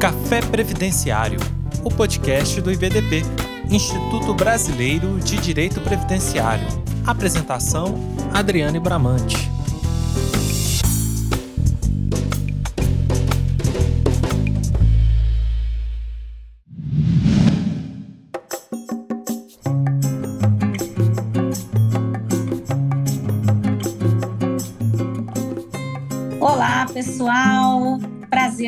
Café Previdenciário, o podcast do IBDP, Instituto Brasileiro de Direito Previdenciário. Apresentação: Adriane Bramante.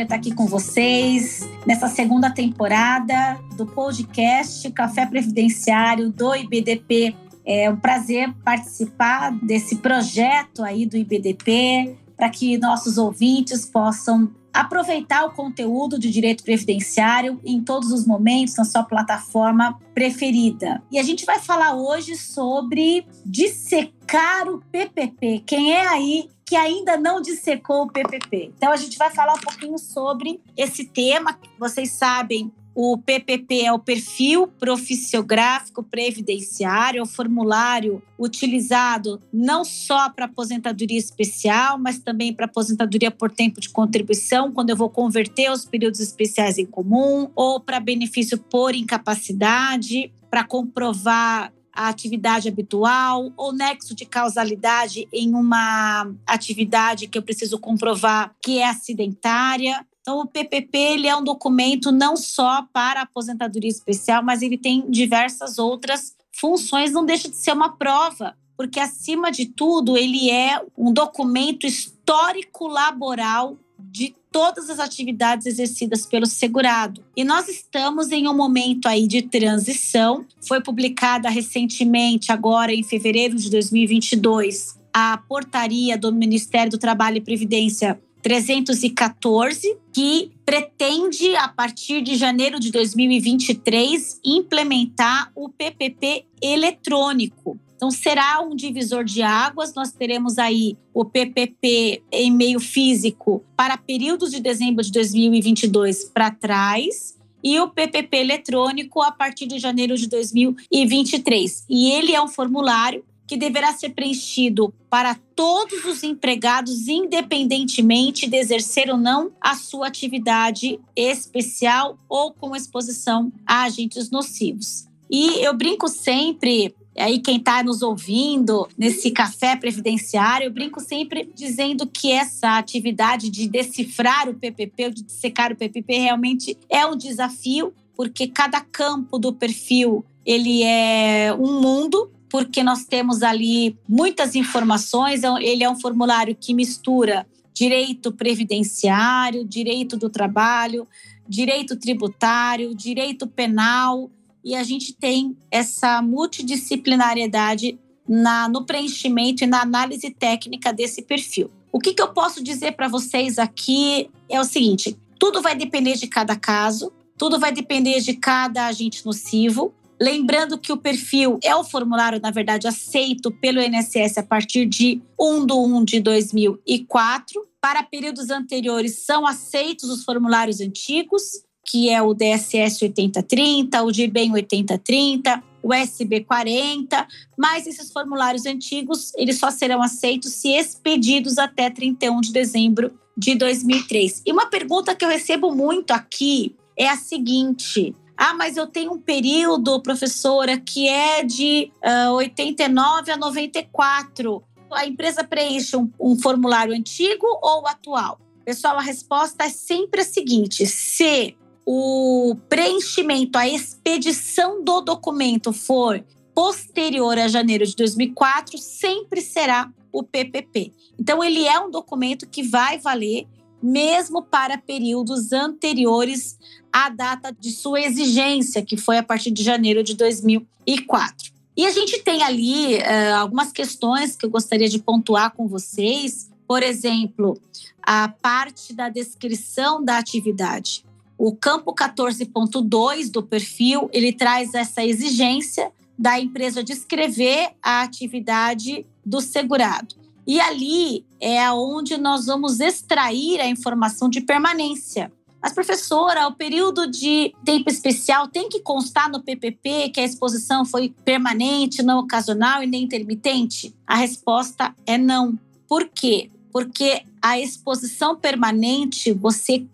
Prazer estar aqui com vocês nessa segunda temporada do podcast Café Previdenciário do IBDP. É um prazer participar desse projeto aí do IBDP para que nossos ouvintes possam aproveitar o conteúdo de direito previdenciário em todos os momentos na sua plataforma preferida. E a gente vai falar hoje sobre dissecar o PPP. Quem é aí que ainda não dissecou o PPP? Então a gente vai falar um pouquinho sobre esse tema. Vocês sabem, o PPP é o perfil profissiográfico previdenciário, é o formulário utilizado não só para aposentadoria especial, mas também para aposentadoria por tempo de contribuição, quando eu vou converter os períodos especiais em comum, ou para benefício por incapacidade, para comprovar a atividade habitual ou nexo de causalidade em uma atividade que eu preciso comprovar que é acidentária. Então, o PPP ele é um documento não só para aposentadoria especial, mas ele tem diversas outras funções, não deixa de ser uma prova, porque, acima de tudo, ele é um documento histórico laboral de todas as atividades exercidas pelo segurado. E nós estamos em um momento aí de transição. Foi publicada recentemente, agora em fevereiro de 2022, a portaria do Ministério do Trabalho e Previdência 314, que pretende, a partir de janeiro de 2023, implementar o PPP eletrônico. Então, será um divisor de águas. Nós teremos aí o PPP em meio físico para períodos de dezembro de 2022 para trás e o PPP eletrônico a partir de janeiro de 2023. E ele é um formulário que deverá ser preenchido para todos os empregados, independentemente de exercer ou não a sua atividade especial ou com exposição a agentes nocivos. E eu brinco sempre, aí quem está nos ouvindo nesse café previdenciário, eu brinco sempre dizendo que essa atividade de decifrar o PPP, de secar o PPP, realmente é um desafio, porque cada campo do perfil ele é um mundo porque nós temos ali muitas informações. É ele é um formulário que mistura direito previdenciário, direito do trabalho, direito tributário, direito penal, e a gente tem essa multidisciplinariedade na, no preenchimento e na análise técnica desse perfil. O que, que eu posso dizer para vocês aqui é o seguinte: tudo vai depender de cada caso, tudo vai depender de cada agente nocivo. Lembrando que o perfil é o formulário, na verdade, aceito pelo INSS a partir de 1 de 1 de 2004. Para períodos anteriores, são aceitos os formulários antigos, que é o DSS 8030, o DIBEM 8030, o SB 40, mas esses formulários antigos, eles só serão aceitos se expedidos até 31 de dezembro de 2003. E uma pergunta que eu recebo muito aqui é a seguinte: ah, mas eu tenho um período, professora, que é de uh, 89 a 94. A empresa preenche um, um formulário antigo ou atual? Pessoal, a resposta é sempre a seguinte: se o preenchimento, a expedição do documento for posterior a janeiro de 2004, sempre será o PPP. Então, ele é um documento que vai valer mesmo para períodos anteriores à data de sua exigência, que foi a partir de janeiro de 2004. E a gente tem ali uh, algumas questões que eu gostaria de pontuar com vocês. Por exemplo, a parte da descrição da atividade. O campo 14.2 do perfil, ele traz essa exigência da empresa descrever a atividade do segurado. E ali é onde nós vamos extrair a informação de permanência. Mas, professora, o período de tempo especial tem que constar no PPP que a exposição foi permanente, não ocasional e nem intermitente? A resposta é não. Por quê? Porque a exposição permanente você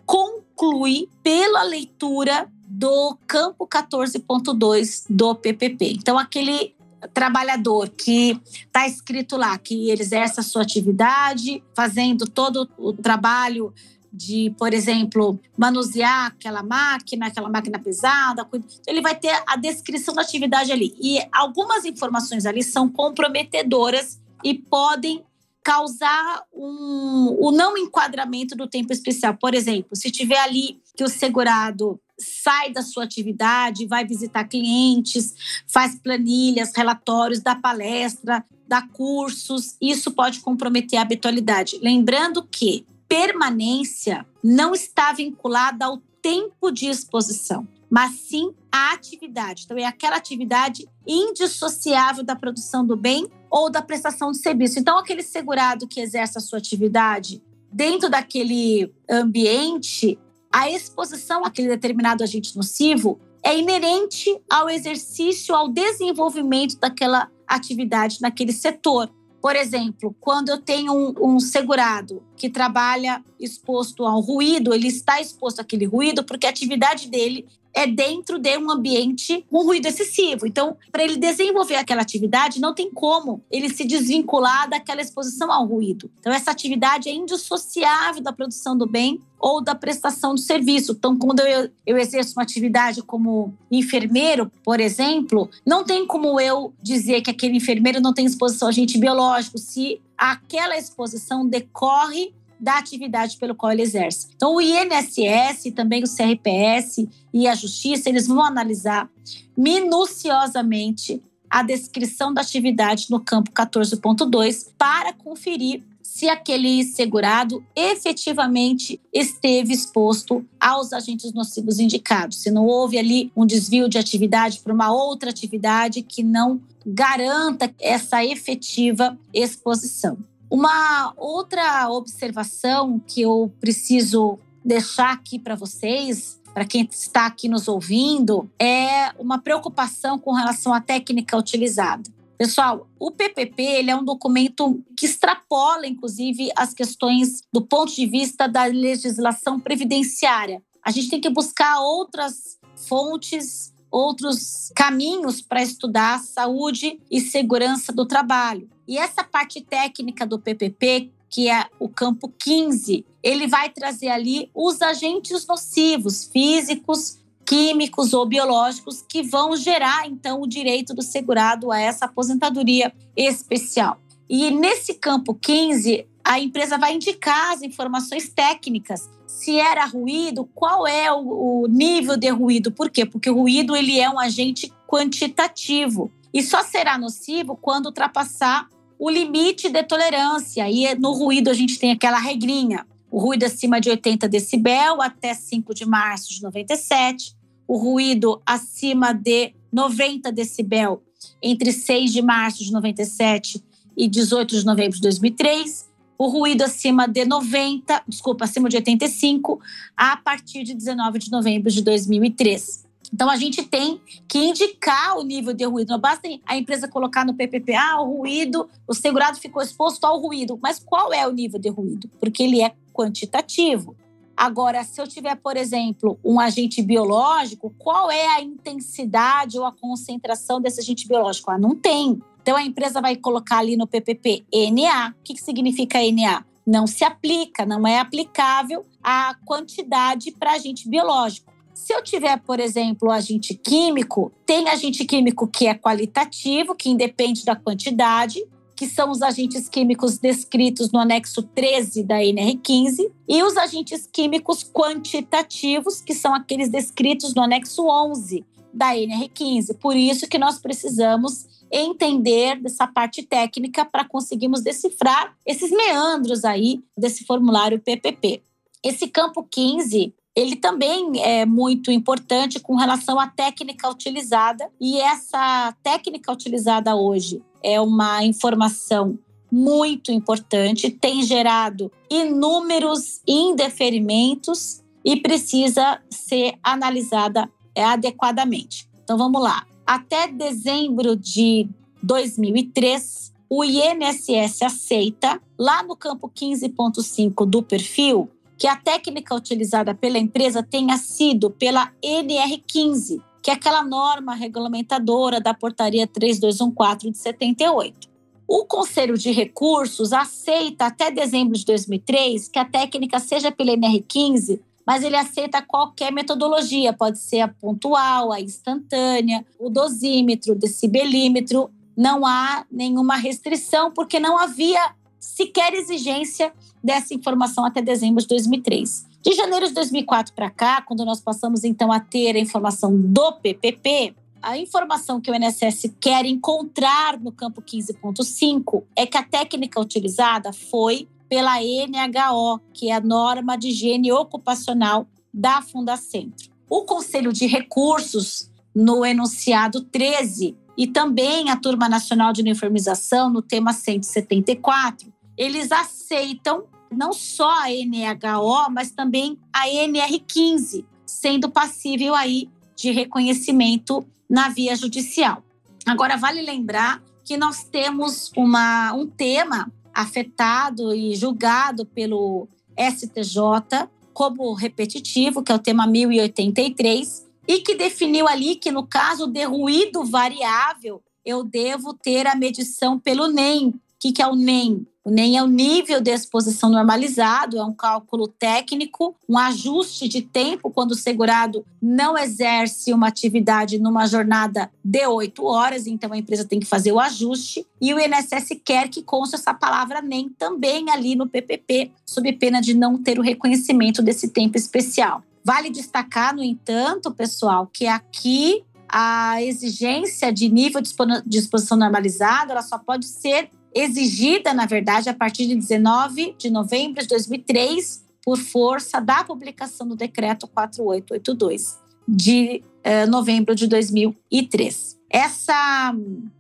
conclui pela leitura do campo 14.2 do PPP. Então, aquele trabalhador que está escrito lá que ele exerce a sua atividade, fazendo todo o trabalho de, por exemplo, manusear aquela máquina, aquela máquina pesada, ele vai ter a descrição da atividade ali. E algumas informações ali são comprometedoras e podem causar um, o não enquadramento do tempo especial. Por exemplo, se tiver ali que o segurado sai da sua atividade, vai visitar clientes, faz planilhas, relatórios, dá palestra, dá cursos, isso pode comprometer a habitualidade. Lembrando que permanência não está vinculada ao tempo de exposição, mas sim à atividade. Então, é aquela atividade indissociável da produção do bem ou da prestação de serviço. Então, aquele segurado que exerce a sua atividade dentro daquele ambiente, a exposição àquele determinado agente nocivo é inerente ao exercício, ao desenvolvimento daquela atividade naquele setor. Por exemplo, quando eu tenho um, um, segurado que trabalha exposto ao ruído, ele está exposto àquele ruído porque a atividade dele é dentro de um ambiente com ruído excessivo. Então, para ele desenvolver aquela atividade, não tem como ele se desvincular daquela exposição ao ruído. Então, essa atividade é indissociável da produção do bem ou da prestação do serviço. Então, quando eu, eu exerço uma atividade como enfermeiro, por exemplo, não tem como eu dizer que aquele enfermeiro não tem exposição a agente biológico se aquela exposição decorre da atividade pelo qual ele exerce. Então, o INSS, também o CRPS e a Justiça, eles vão analisar minuciosamente a descrição da atividade no campo 14.2 para conferir se aquele segurado efetivamente esteve exposto aos agentes nocivos indicados, se não houve ali um desvio de atividade para uma outra atividade que não garanta essa efetiva exposição. Uma outra observação que eu preciso deixar aqui para vocês, para quem está aqui nos ouvindo, é uma preocupação com relação à técnica utilizada. Pessoal, o PPP ele é um documento que extrapola, inclusive, as questões do ponto de vista da legislação previdenciária. A gente tem que buscar outras fontes, outros caminhos para estudar saúde e segurança do trabalho. E essa parte técnica do PPP, que é o campo 15, ele vai trazer ali os agentes nocivos físicos, químicos ou biológicos que vão gerar então o direito do segurado a essa aposentadoria especial. E nesse campo 15, a empresa vai indicar as informações técnicas. Se era ruído, qual é o, nível de ruído? Por quê? Porque o ruído ele é um agente quantitativo e só será nocivo quando ultrapassar o limite de tolerância. E no ruído a gente tem aquela regrinha. O ruído acima de 80 decibel até 5 de março de 97. O ruído acima de 90 decibel entre 6 de março de 97 e 18 de novembro de 2003. O ruído acima de 90, desculpa, acima de 85 a partir de 19 de novembro de 2003. Então a gente tem que indicar o nível de ruído. Não basta a empresa colocar no PPP, ah, o ruído, o segurado ficou exposto ao ruído. Mas qual é o nível de ruído? Porque ele é quantitativo. Agora, se eu tiver, por exemplo, um agente biológico, qual é a intensidade ou a concentração desse agente biológico? Ah, não tem. Então a empresa vai colocar ali no PPP NA. O que, que significa NA? Não se aplica, não é aplicável a quantidade para agente biológico. Se eu tiver, por exemplo, agente químico, tem agente químico que é qualitativo, que independe da quantidade, que são os agentes químicos descritos no anexo 13 da NR15, e os agentes químicos quantitativos, que são aqueles descritos no anexo 11 da NR15. Por isso que nós precisamos entender dessa parte técnica para conseguirmos decifrar esses meandros aí desse formulário PPP. Esse campo 15 ele também é muito importante com relação à técnica utilizada. E essa técnica utilizada hoje é uma informação muito importante, tem gerado inúmeros indeferimentos e precisa ser analisada adequadamente. Então vamos lá. Até dezembro de 2003, o INSS aceita, lá no campo 15.5 do perfil, que a técnica utilizada pela empresa tenha sido pela NR15, que é aquela norma regulamentadora da portaria 3214 de 78. O Conselho de Recursos aceita até dezembro de 2003 que a técnica seja pela NR15, mas ele aceita qualquer metodologia, pode ser a pontual, a instantânea, o dosímetro, o decibelímetro. Não há nenhuma restrição, porque não havia sequer exigência dessa informação até dezembro de 2003. De janeiro de 2004 para cá, quando nós passamos então a ter a informação do PPP, a informação que o INSS quer encontrar no campo 15.5 é que a técnica utilizada foi pela NHO, que é a norma de higiene ocupacional da Fundacentro. O Conselho de Recursos, no enunciado 13, e também a Turma Nacional de Uniformização, no tema 174, eles aceitam não só a NHO, mas também a NR15, sendo passível aí de reconhecimento na via judicial. Agora, vale lembrar que nós temos uma, um tema afetado e julgado pelo STJ como repetitivo, que é o tema 1083, e que definiu ali que no caso de ruído variável, eu devo ter a medição pelo NEM. O que, que é o NEM? O NEM é o nível de exposição normalizado, é um cálculo técnico, um ajuste de tempo quando o segurado não exerce uma atividade numa jornada de oito horas, então a empresa tem que fazer o ajuste. E o INSS quer que conste essa palavra NEM também ali no PPP, sob pena de não ter o reconhecimento desse tempo especial. Vale destacar, no entanto, pessoal, que aqui a exigência de nível de exposição normalizado ela só pode ser exigida, na verdade, a partir de 19 de novembro de 2003, por força da publicação do decreto 4882 de eh, novembro de 2003. Essa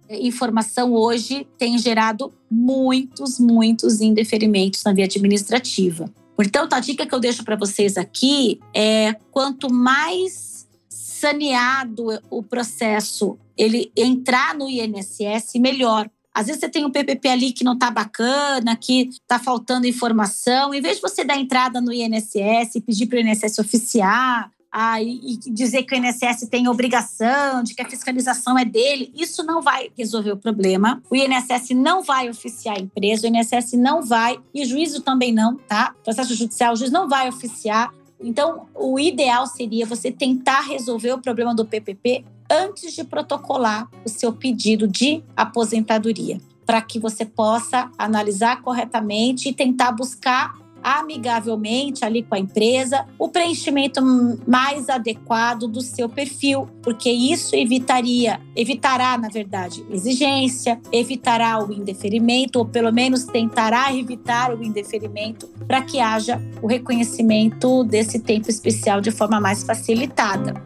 eh, informação hoje tem gerado muitos, muitos indeferimentos na via administrativa. Portanto, a dica que eu deixo para vocês aqui é quanto mais saneado o processo ele entrar no INSS, melhor. Às vezes você tem um PPP ali que não está bacana, que está faltando informação. Em vez de você dar entrada no INSS e pedir para o INSS oficiar, ah, e, dizer que o INSS tem obrigação, de que a fiscalização é dele, isso não vai resolver o problema. O INSS não vai oficiar a empresa, o INSS não vai, e o juízo também não, tá? O processo judicial, o juiz não vai oficiar. Então, o ideal seria você tentar resolver o problema do PPP antes de protocolar o seu pedido de aposentadoria, para que você possa analisar corretamente e tentar buscar amigavelmente ali com a empresa o preenchimento mais adequado do seu perfil, porque isso evitaria, evitará, na verdade, exigência, evitará o indeferimento, ou pelo menos tentará evitar o indeferimento para que haja o reconhecimento desse tempo especial de forma mais facilitada.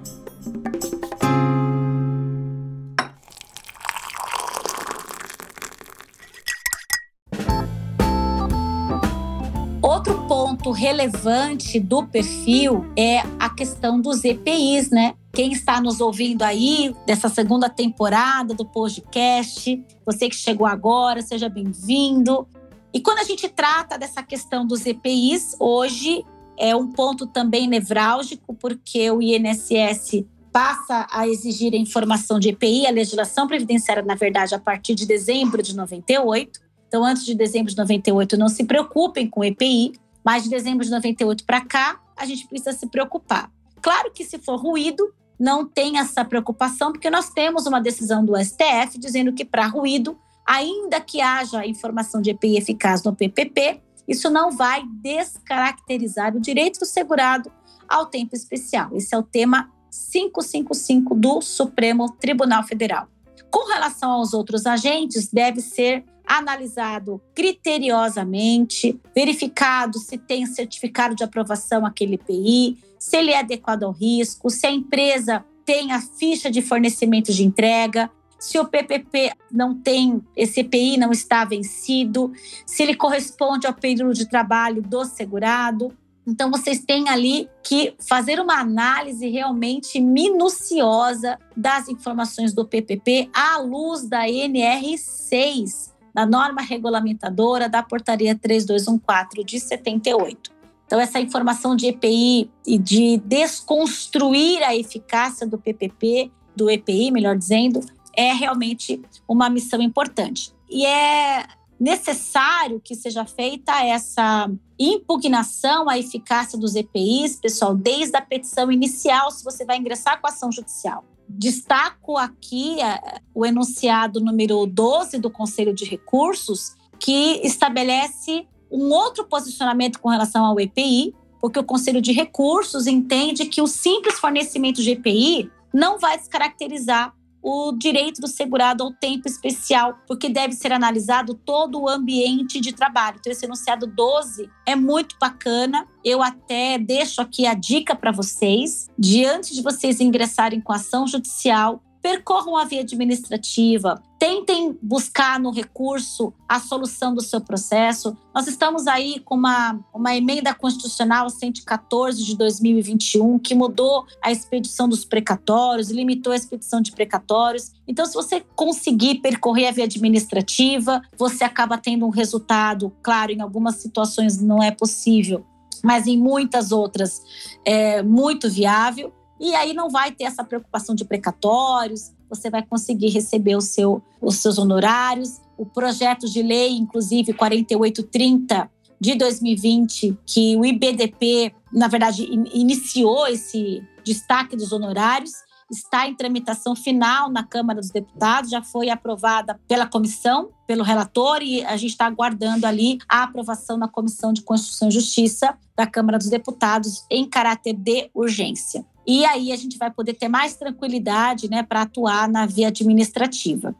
Ponto relevante do perfil é a questão dos EPIs, né? Quem está nos ouvindo aí dessa segunda temporada do podcast, você que chegou agora, seja bem-vindo. E quando a gente trata dessa questão dos EPIs, hoje é um ponto também nevrálgico, porque o INSS passa a exigir a informação de EPI, a legislação previdenciária, na verdade, a partir de dezembro de 98. Então, antes de dezembro de 98, não se preocupem com EPI. Mas de dezembro de 98 para cá, a gente precisa se preocupar. Claro que se for ruído, não tem essa preocupação, porque nós temos uma decisão do STF dizendo que para ruído, ainda que haja informação de EPI eficaz no PPP, isso não vai descaracterizar o direito do segurado ao tempo especial. Esse é o tema 555 do Supremo Tribunal Federal. Com relação aos outros agentes, deve ser analisado criteriosamente, verificado se tem certificado de aprovação aquele IPI, se ele é adequado ao risco, se a empresa tem a ficha de fornecimento de entrega, se o PPP não tem, esse EPI não está vencido, se ele corresponde ao período de trabalho do segurado. Então, vocês têm ali que fazer uma análise realmente minuciosa das informações do PPP à luz da NR6, da norma regulamentadora da portaria 3214 de 78. Então, essa informação de EPI e de desconstruir a eficácia do PPP, do EPI, melhor dizendo, é realmente uma missão importante. E é necessário que seja feita essa impugnação à eficácia dos EPIs, pessoal, desde a petição inicial, se você vai ingressar com a ação judicial. Destaco aqui é, o enunciado número 12 do Conselho de Recursos, que estabelece um outro posicionamento com relação ao EPI, porque o Conselho de Recursos entende que o simples fornecimento de EPI não vai descaracterizar o direito do segurado ao tempo especial, porque deve ser analisado todo o ambiente de trabalho. Então, esse enunciado 12 é muito bacana. Eu até deixo aqui a dica para vocês, diante de vocês ingressarem com ação judicial, percorram a via administrativa, tentem buscar no recurso a solução do seu processo. Nós estamos aí com uma, uma emenda constitucional 114 de 2021 que mudou a expedição dos precatórios, limitou a expedição de precatórios. Então, se você conseguir percorrer a via administrativa, você acaba tendo um resultado, claro, em algumas situações não é possível, mas em muitas outras é muito viável e aí não vai ter essa preocupação de precatórios, você vai conseguir receber seu, os seus honorários. O projeto de lei, inclusive 4830 de 2020, que o IBDP, na verdade, iniciou esse destaque dos honorários, está em tramitação final na Câmara dos Deputados, já foi aprovada pela comissão, pelo relator, e a gente está aguardando ali a aprovação na Comissão de Constituição e Justiça da Câmara dos Deputados em caráter de urgência. E aí a gente vai poder ter mais tranquilidade né, para atuar na via administrativa.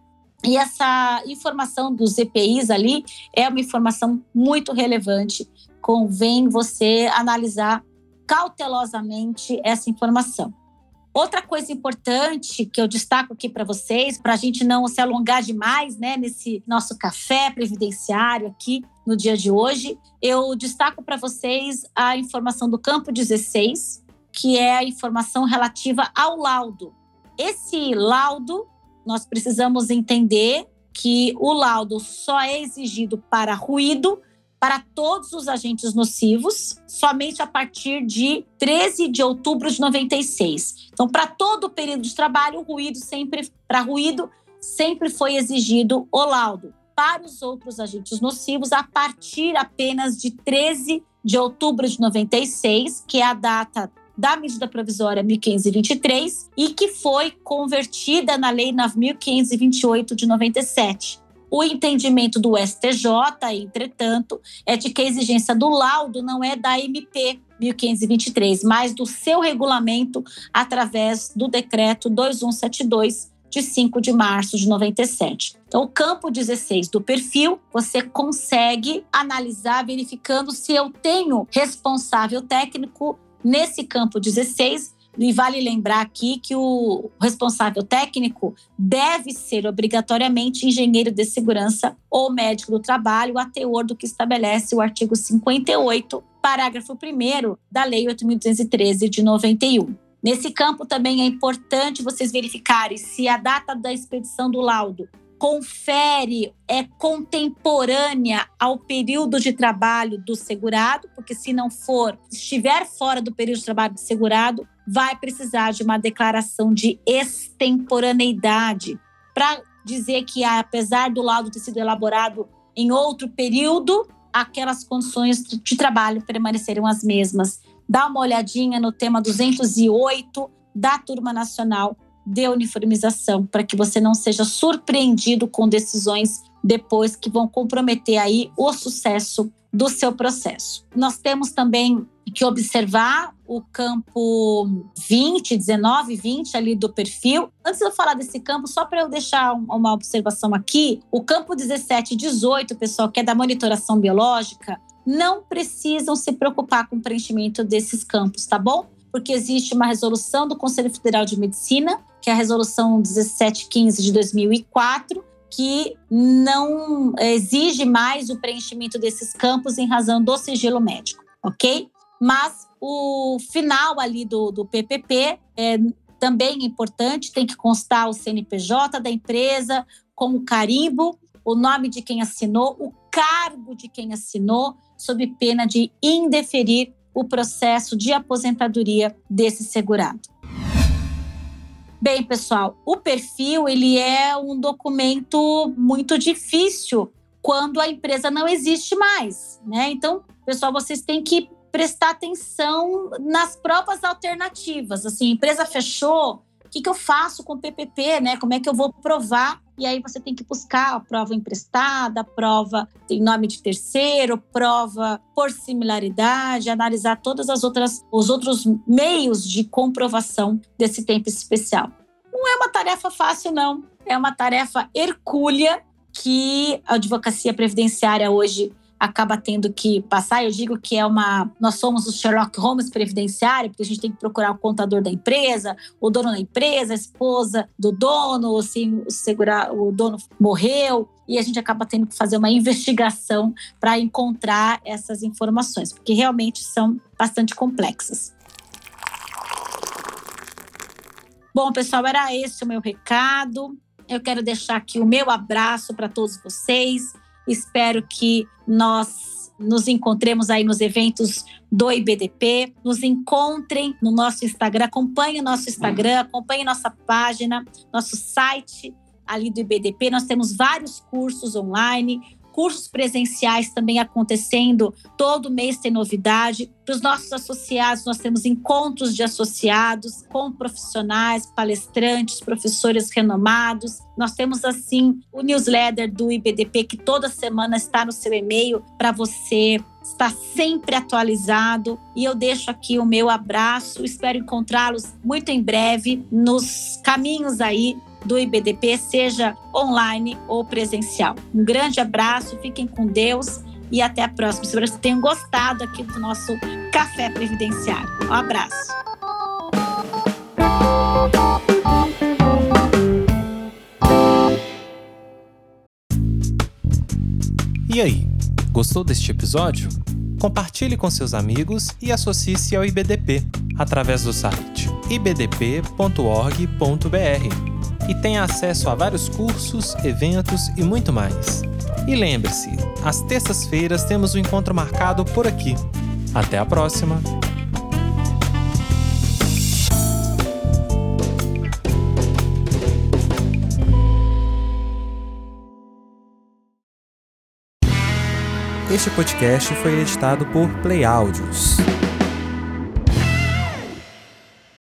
E essa informação dos EPIs ali é uma informação muito relevante. Convém você analisar cautelosamente essa informação. Outra coisa importante que eu destaco aqui para vocês, para a gente não se alongar demais né, nesse nosso café previdenciário aqui no dia de hoje, eu destaco para vocês a informação do campo 16, que é a informação relativa ao laudo. Esse laudo, nós precisamos entender que o laudo só é exigido para ruído para todos os agentes nocivos, somente a partir de 13 de outubro de 96. Então, para todo o período de trabalho, o ruído sempre para ruído sempre foi exigido o laudo. Para os outros agentes nocivos, a partir apenas de 13 de outubro de 96, que é a data da medida provisória 1523 e que foi convertida na Lei 9528 de 97. O entendimento do STJ, entretanto, é de que a exigência do laudo não é da MP 1523, mas do seu regulamento através do decreto 2172 de 5 de março de 97. Então, o campo 16 do perfil, você consegue analisar verificando se eu tenho responsável técnico Nesse campo 16, e vale lembrar aqui que o responsável técnico deve ser obrigatoriamente engenheiro de segurança ou médico do trabalho, a teor do que estabelece o artigo 58, parágrafo 1 da Lei 8.213 de 91. Nesse campo também é importante vocês verificarem se a data da expedição do laudo confere, é contemporânea ao período de trabalho do segurado, porque se não for, estiver fora do período de trabalho do segurado, vai precisar de uma declaração de extemporaneidade para dizer que, apesar do laudo ter sido elaborado em outro período, aquelas condições de trabalho permaneceram as mesmas. Dá uma olhadinha no tema 208 da Turma Nacional de uniformização, para que você não seja surpreendido com decisões depois que vão comprometer aí o sucesso do seu processo. Nós temos também que observar o campo 20, 19, 20 ali do perfil. Antes de eu falar desse campo, só para eu deixar uma observação aqui, o campo 17 e 18, pessoal, que é da monitoração biológica, não precisam se preocupar com o preenchimento desses campos, tá bom? Porque existe uma resolução do Conselho Federal de Medicina que é a resolução 1715 de 2004, que não exige mais o preenchimento desses campos em razão do sigilo médico, ok? Mas o final ali do, do PPP é também importante, tem que constar o CNPJ da empresa com o carimbo, o nome de quem assinou, o cargo de quem assinou, sob pena de indeferir o processo de aposentadoria desse segurado. Bem, pessoal, o perfil ele é um documento muito difícil quando a empresa não existe mais, né? Então, pessoal, vocês têm que prestar atenção nas próprias alternativas. Assim, empresa fechou, o que, que eu faço com o PPP, né? Como é que eu vou provar? E aí você tem que buscar a prova emprestada, prova em nome de terceiro, prova por similaridade, analisar todas as outras os outros meios de comprovação desse tempo especial. Não é uma tarefa fácil não, é uma tarefa hercúlea que a advocacia previdenciária hoje acaba tendo que passar. Eu digo que é uma. Nós somos o Sherlock Holmes previdenciário, porque a gente tem que procurar o contador da empresa, o dono da empresa, a esposa do dono, assim, segurar, o dono morreu. E a gente acaba tendo que fazer uma investigação para encontrar essas informações, porque realmente são bastante complexas. Bom, pessoal, era esse o meu recado. Eu quero deixar aqui o meu abraço para todos vocês. Espero que nós nos encontremos aí nos eventos do IBDP. Nos encontrem no nosso Instagram, acompanhe o nosso Instagram, acompanhe nossa página, nosso site ali do IBDP. Nós temos vários cursos online, cursos presenciais também acontecendo. Todo mês tem novidade. Para os nossos associados, nós temos encontros de associados com profissionais, palestrantes, professores renomados. Nós temos, assim, o newsletter do IBDP, que toda semana está no seu e-mail para você estar sempre atualizado. E eu deixo aqui o meu abraço. Espero encontrá-los muito em breve nos caminhos aí do IBDP, seja online ou presencial. Um grande abraço, fiquem com Deus e até a próxima. Espero que tenham gostado aqui do nosso Café Previdenciário. Um abraço. E aí, gostou deste episódio? Compartilhe com seus amigos e associe-se ao IBDP através do site ibdp.org.br e tenha acesso a vários cursos, eventos e muito mais. E lembre-se, às terças-feiras temos um encontro marcado por aqui. Até a próxima! Este podcast foi editado por Play Áudios.